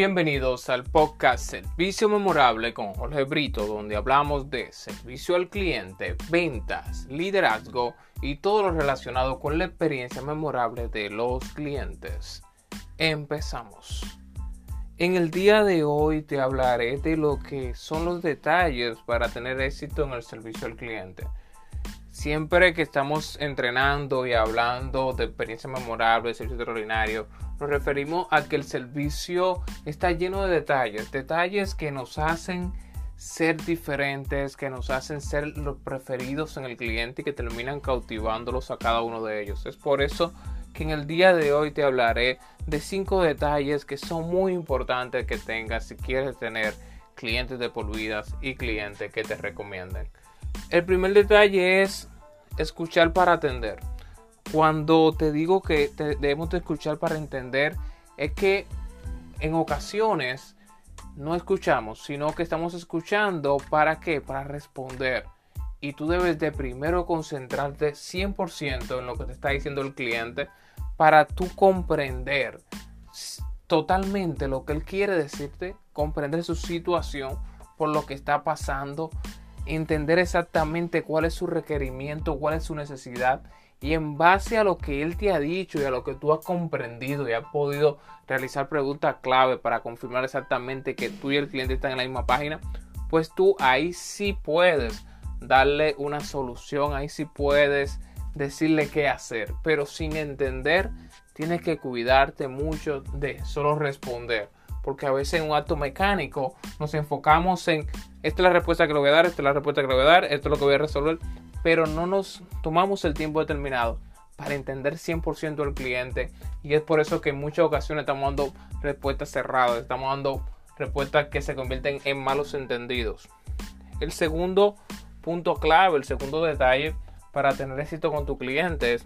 Bienvenidos al podcast Servicio Memorable con Jorge Brito, donde hablamos de servicio al cliente, ventas, liderazgo y todo lo relacionado con la experiencia memorable de los clientes. Empezamos. En el día de hoy te hablaré de lo que son los detalles para tener éxito en el servicio al cliente. Siempre que estamos entrenando y hablando de experiencia memorable, servicio extraordinario, nos referimos a que el servicio está lleno de detalles, detalles que nos hacen ser diferentes, que nos hacen ser los preferidos en el cliente y que terminan cautivándolos a cada uno de ellos. Es por eso que en el día de hoy te hablaré de cinco detalles que son muy importantes que tengas si quieres tener clientes de por vidas y clientes que te recomienden. El primer detalle es escuchar para atender. Cuando te digo que debemos de escuchar para entender, es que en ocasiones no escuchamos, sino que estamos escuchando para qué? Para responder. Y tú debes de primero concentrarte 100% en lo que te está diciendo el cliente para tú comprender totalmente lo que él quiere decirte, comprender su situación por lo que está pasando, entender exactamente cuál es su requerimiento, cuál es su necesidad y en base a lo que él te ha dicho y a lo que tú has comprendido y has podido realizar preguntas clave para confirmar exactamente que tú y el cliente están en la misma página, pues tú ahí sí puedes darle una solución, ahí sí puedes decirle qué hacer, pero sin entender tienes que cuidarte mucho de solo responder, porque a veces en un acto mecánico nos enfocamos en esta es la respuesta que le voy a dar, esta es la respuesta que le voy a dar, esto es lo que voy a resolver, pero no nos tomamos el tiempo determinado para entender 100% al cliente y es por eso que en muchas ocasiones estamos dando respuestas cerradas, estamos dando respuestas que se convierten en malos entendidos. El segundo punto clave, el segundo detalle para tener éxito con tu cliente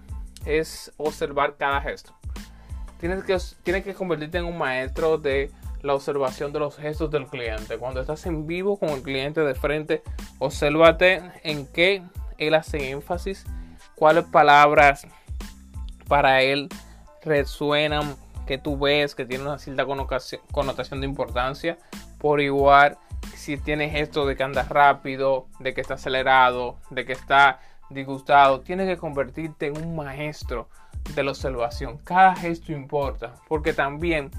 es, observar cada gesto. Tienes que, tienes que convertirte en un maestro de la observación de los gestos del cliente. Cuando estás en vivo con el cliente de frente, obsérvate en qué él hace énfasis, cuáles palabras para él resuenan, que tú ves que tiene una cierta connotación de importancia. Por igual, si tienes esto de que anda rápido, de que está acelerado, de que está disgustado, tienes que convertirte en un maestro de la observación. Cada gesto importa, porque también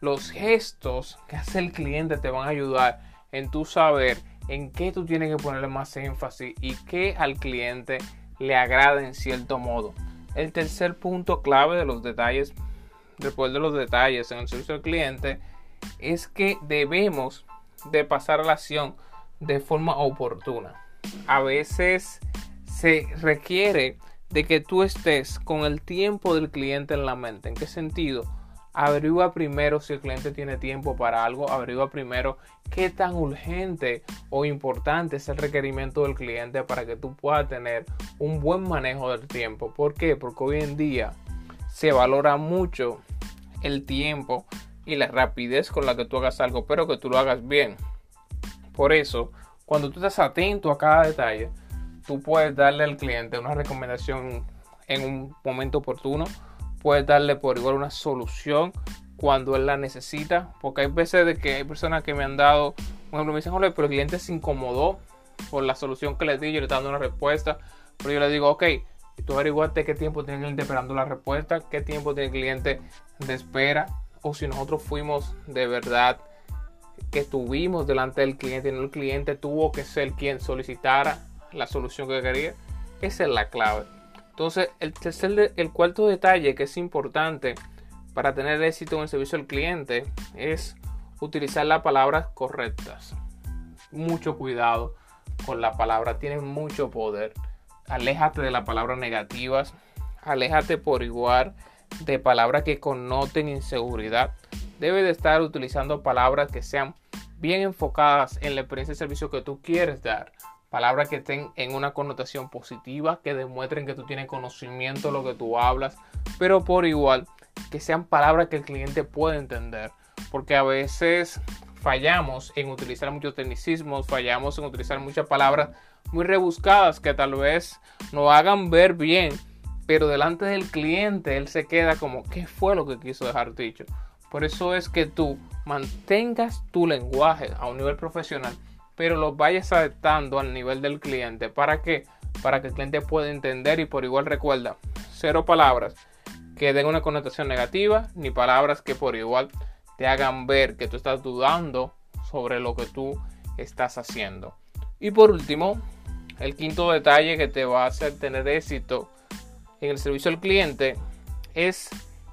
los gestos que hace el cliente te van a ayudar en tu saber en qué tú tienes que ponerle más énfasis y qué al cliente le agrada en cierto modo. El tercer punto clave de los detalles, después de los detalles en el servicio al cliente, es que debemos de pasar a la acción de forma oportuna. A veces se requiere de que tú estés con el tiempo del cliente en la mente. ¿En qué sentido? Averigua primero si el cliente tiene tiempo para algo, averigua primero qué tan urgente o importante es el requerimiento del cliente para que tú puedas tener un buen manejo del tiempo. ¿Por qué? Porque hoy en día se valora mucho el tiempo y la rapidez con la que tú hagas algo, pero que tú lo hagas bien. Por eso, cuando tú estás atento a cada detalle, tú puedes darle al cliente una recomendación en un momento oportuno puedes darle por igual una solución cuando él la necesita. Porque hay veces de que hay personas que me han dado, por ejemplo, me dicen, pero el cliente se incomodó por la solución que le di, yo le estoy dando una respuesta. Pero yo le digo, ok, tú averiguaste qué tiempo tiene el cliente esperando la respuesta, qué tiempo tiene el cliente de espera, o si nosotros fuimos de verdad que estuvimos delante del cliente y no el cliente tuvo que ser quien solicitara la solución que quería. Esa es la clave. Entonces, el cuarto detalle que es importante para tener éxito en el servicio al cliente es utilizar las palabras correctas. Mucho cuidado con la palabra, tiene mucho poder. Aléjate de las palabras negativas, aléjate por igual de palabras que connoten inseguridad. Debe de estar utilizando palabras que sean bien enfocadas en la experiencia de servicio que tú quieres dar palabras que estén en una connotación positiva, que demuestren que tú tienes conocimiento de lo que tú hablas, pero por igual que sean palabras que el cliente pueda entender, porque a veces fallamos en utilizar muchos tecnicismos, fallamos en utilizar muchas palabras muy rebuscadas que tal vez nos hagan ver bien, pero delante del cliente él se queda como, ¿qué fue lo que quiso dejar dicho? Por eso es que tú, mantengas tu lenguaje a un nivel profesional, pero lo vayas adaptando al nivel del cliente. ¿Para qué? Para que el cliente pueda entender y por igual recuerda, cero palabras que den una connotación negativa, ni palabras que por igual te hagan ver que tú estás dudando sobre lo que tú estás haciendo. Y por último, el quinto detalle que te va a hacer tener éxito en el servicio al cliente es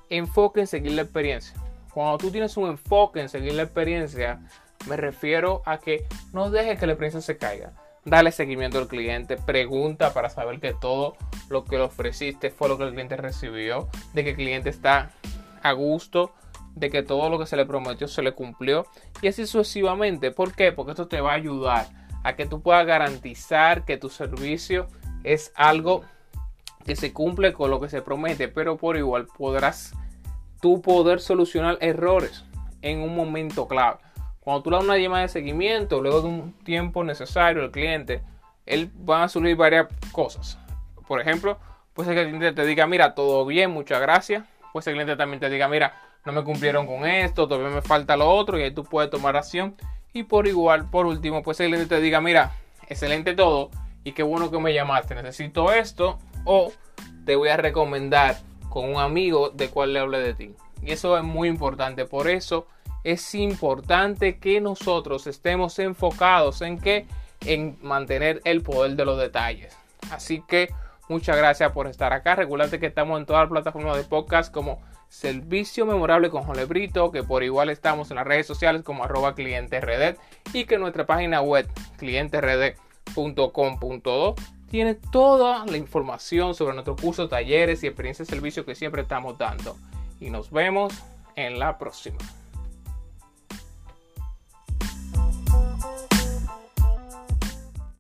enfoque en seguir la experiencia. Cuando tú tienes un enfoque en seguir la experiencia, me refiero a que no dejes que la experiencia se caiga. Dale seguimiento al cliente, pregunta para saber que todo lo que le ofreciste fue lo que el cliente recibió, de que el cliente está a gusto, de que todo lo que se le prometió se le cumplió y así sucesivamente. ¿Por qué? Porque esto te va a ayudar a que tú puedas garantizar que tu servicio es algo que se cumple con lo que se promete, pero por igual podrás tú poder solucionar errores en un momento clave. Cuando tú le das una llamada de seguimiento, luego de un tiempo necesario al cliente, él va a surgir varias cosas. Por ejemplo, pues el cliente te diga, mira, todo bien, muchas gracias. Pues el cliente también te diga, mira, no me cumplieron con esto, todavía me falta lo otro, y ahí tú puedes tomar acción. Y por igual, por último, pues el cliente te diga, mira, excelente todo, y qué bueno que me llamaste, necesito esto, o te voy a recomendar con un amigo de cual le hable de ti. Y eso es muy importante, por eso es importante que nosotros estemos enfocados en que en mantener el poder de los detalles. Así que muchas gracias por estar acá. Recuerda que estamos en todas las plataformas de podcast como Servicio Memorable con Jolebrito, que por igual estamos en las redes sociales como arroba y que nuestra página web clienterd.com.do tiene toda la información sobre nuestro curso, talleres y experiencia de servicio que siempre estamos dando. Y nos vemos en la próxima.